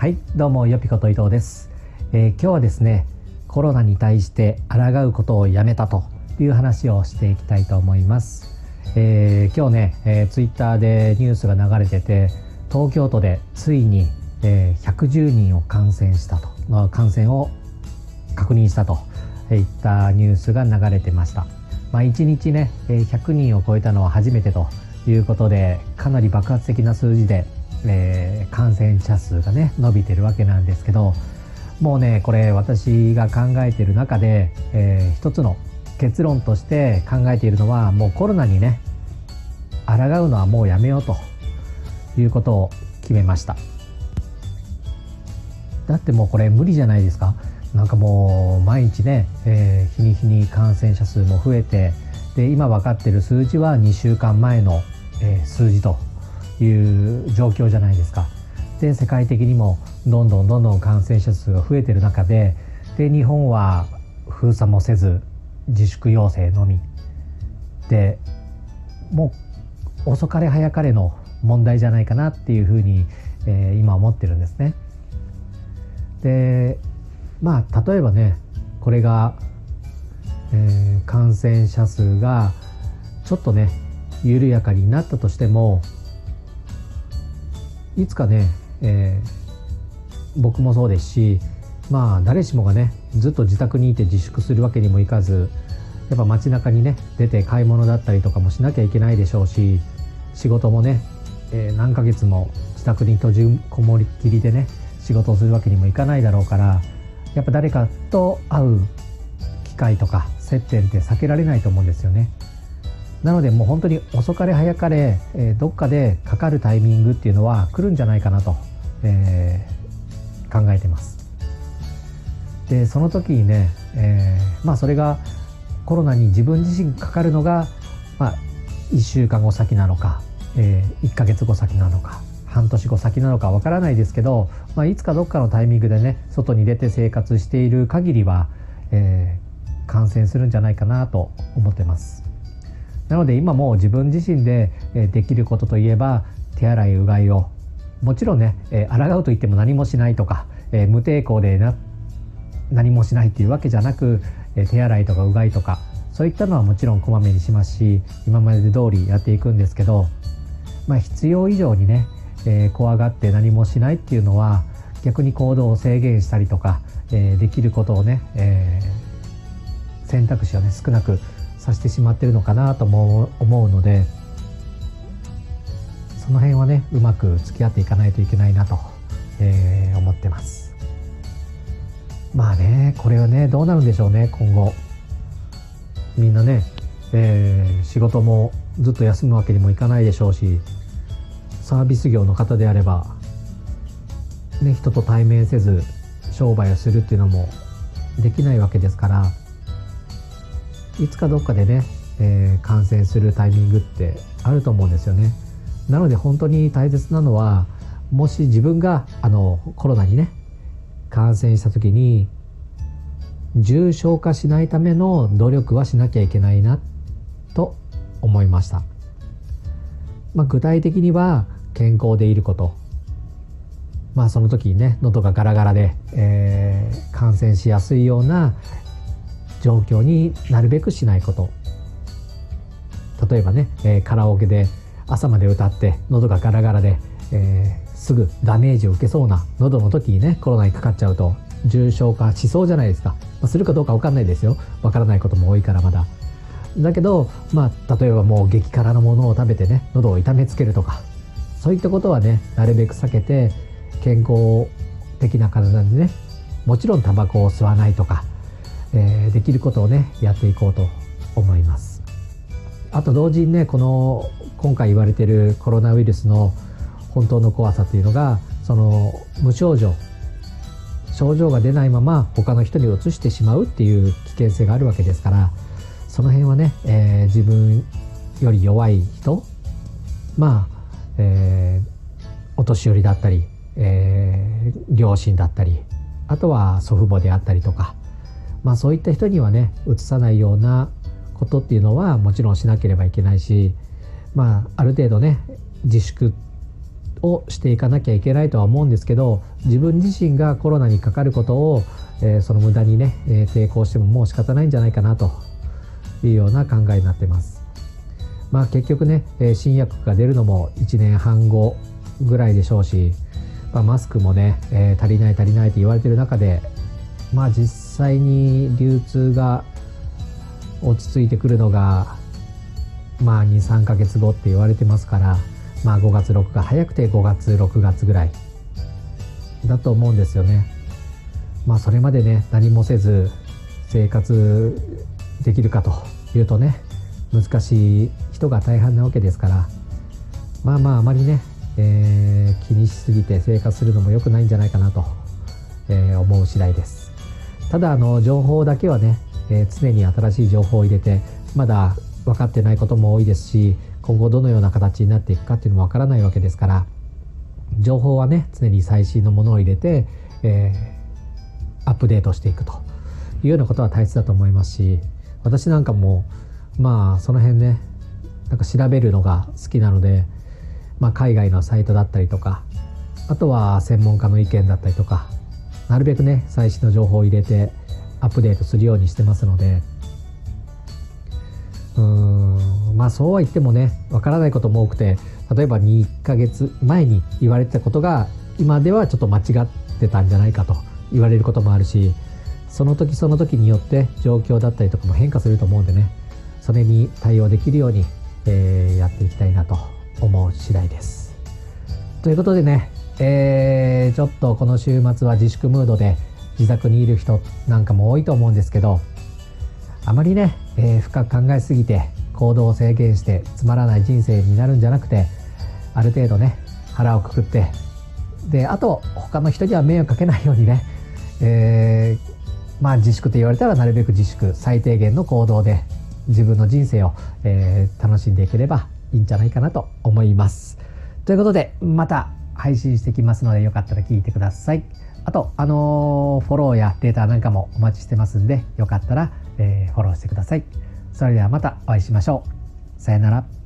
はいどうもよぴこと伊藤です、えー、今日はですねコロナに対して抗うことをやめたという話をしていきたいと思います、えー、今日ね、えー、ツイッターでニュースが流れてて東京都でついに、えー、110人を感染したと、まあ、感染を確認したといったニュースが流れてました。まあ、1日ね100人を超えたのは初めてということでかなり爆発的な数字でえー、感染者数がね伸びてるわけなんですけどもうねこれ私が考えている中で、えー、一つの結論として考えているのはもうコロナにね抗うのはもうやめようということを決めました。だってもうこれ無理じゃないですか。なんかもう毎日ね、えー、日に日に感染者数も増えてで今分かってる数字は2週間前の、えー、数字という状況じゃないですか。で世界的にもどんどんどんどん感染者数が増えてる中でで日本は封鎖もせず自粛要請のみでもう遅かれ早かれの問題じゃないかなっていうふうに、えー、今思ってるんですね。でまあ例えばねこれが、えー、感染者数がちょっとね緩やかになったとしてもいつかね、えー、僕もそうですしまあ誰しもがねずっと自宅にいて自粛するわけにもいかずやっぱ街中にね出て買い物だったりとかもしなきゃいけないでしょうし仕事もね、えー、何ヶ月も自宅に閉じこもりきりでね仕事をするわけにもいかないだろうからやっぱ誰かと会う機会とか接点って避けられないと思うんですよね。なのでもう本当に遅かれ早かれ、え、どっかでかかるタイミングっていうのは来るんじゃないかなと、えー、考えてます。でその時にね、えー、まあそれがコロナに自分自身かかるのが、まあ、1週間後先なのか、えー、1ヶ月後先なのか半年後先なのかわからないですけど、まあ、いつかどっかのタイミングでね外に出て生活している限りは、えー、感染するんじゃないかなと思ってます。なので今も自分自身でできることといえば手洗いうがいをもちろんね抗うといっても何もしないとか無抵抗でな何もしないっていうわけじゃなく手洗いとかうがいとかそういったのはもちろんこまめにしますし今まで通りやっていくんですけど、まあ、必要以上にね、えー、怖がって何もしないっていうのは逆に行動を制限したりとか、えー、できることをね、えー、選択肢をね少なくさせてしまってるのかなとも思うのでその辺はねうまく付き合っていかないといけないなと、えー、思ってます。まあねこれはねどうなるんでしょうね今後。みんなね、えー、仕事もずっと休むわけにもいかないでしょうしサービス業の方であればね人と対面せず商売をするっていうのもできないわけですからいつかどっかでね、えー、感染するタイミングってあると思うんですよね。なので本当に大切なのはもし自分があのコロナにね感染した時に重症化しないための努力はしなきゃいけないなと思いました。まあ、具体的には健康でいることまあその時にね喉がガラガラで、えー、感染しやすいような状況になるべくしないこと。例えばね、えー、カラオケで朝まで歌って喉がガラガラで、えー、すぐダメージを受けそうな喉の時にねコロナにかかっちゃうと重症化しそうじゃないですか、まあ、するかどうか分かんないですよ。分からないことも多いからまだ。だけどまあ例えばもう激辛のものを食べてね喉を痛めつけるとかそういったことはねなるべく避けて健康的な体でねもちろんタバコを吸わないとかえー、できることをねやっていこうと思います。あと同時にねこの今回言われてるコロナウイルスの本当の怖さというのがその無症状。症状が出ないまま他の人にうつしてしまうっていう危険性があるわけですからその辺はね、えー、自分より弱い人まあ、えー、お年寄りだったり、えー、両親だったりあとは祖父母であったりとかまあ、そういった人にはねうつさないようなことっていうのはもちろんしなければいけないし、まあ、ある程度ね自粛をしていかなきゃいけないとは思うんですけど自分自身がコロナにかかることを、えー、その無駄にね、えー、抵抗してももう仕方ないんじゃないかなというような考えになってます。まあ結局ね、えー、新薬が出るのも1年半後ぐらいでしょうし、まあ、マスクもね、えー、足りない足りないと言われてる中でまあ実際際に流通が落ち着いてくるのがまあ23ヶ月後って言われてますからまあ5月6が早くて5月6月ぐらいだと思うんですよね。まあそれまでね何もせず生活できるかというとね難しい人が大半なわけですからまあまああまりね、えー、気にしすぎて生活するのも良くないんじゃないかなと、えー、思う次第です。ただあの情報だけはね、えー、常に新しい情報を入れてまだ分かってないことも多いですし今後どのような形になっていくかっていうのも分からないわけですから情報はね常に最新のものを入れて、えー、アップデートしていくというようなことは大切だと思いますし私なんかもまあその辺ねなんか調べるのが好きなので、まあ、海外のサイトだったりとかあとは専門家の意見だったりとかなるべくね最新の情報を入れてアップデートするようにしてますのでうーんまあそうは言ってもねわからないことも多くて例えば2ヶ月前に言われてたことが今ではちょっと間違ってたんじゃないかと言われることもあるしその時その時によって状況だったりとかも変化すると思うんでねそれに対応できるように、えー、やっていきたいなと思う次第です。ということでね、えー、ちょっとこの週末は自粛ムードで自宅にいる人なんかも多いと思うんですけどあまりね、えー、深く考えすぎて行動を制限してつまらない人生になるんじゃなくてある程度ね腹をくくってであと他の人には迷惑かけないようにね、えー、まあ自粛と言われたらなるべく自粛最低限の行動で自分の人生を、えー、楽しんでいければいいんじゃないかなと思います。ということでまた配信してきますのでよかったら聞いてください。あと、あのー、フォローやデータなんかもお待ちしてますんでよかったら、えー、フォローしてください。それではまたお会いしましょう。さよなら。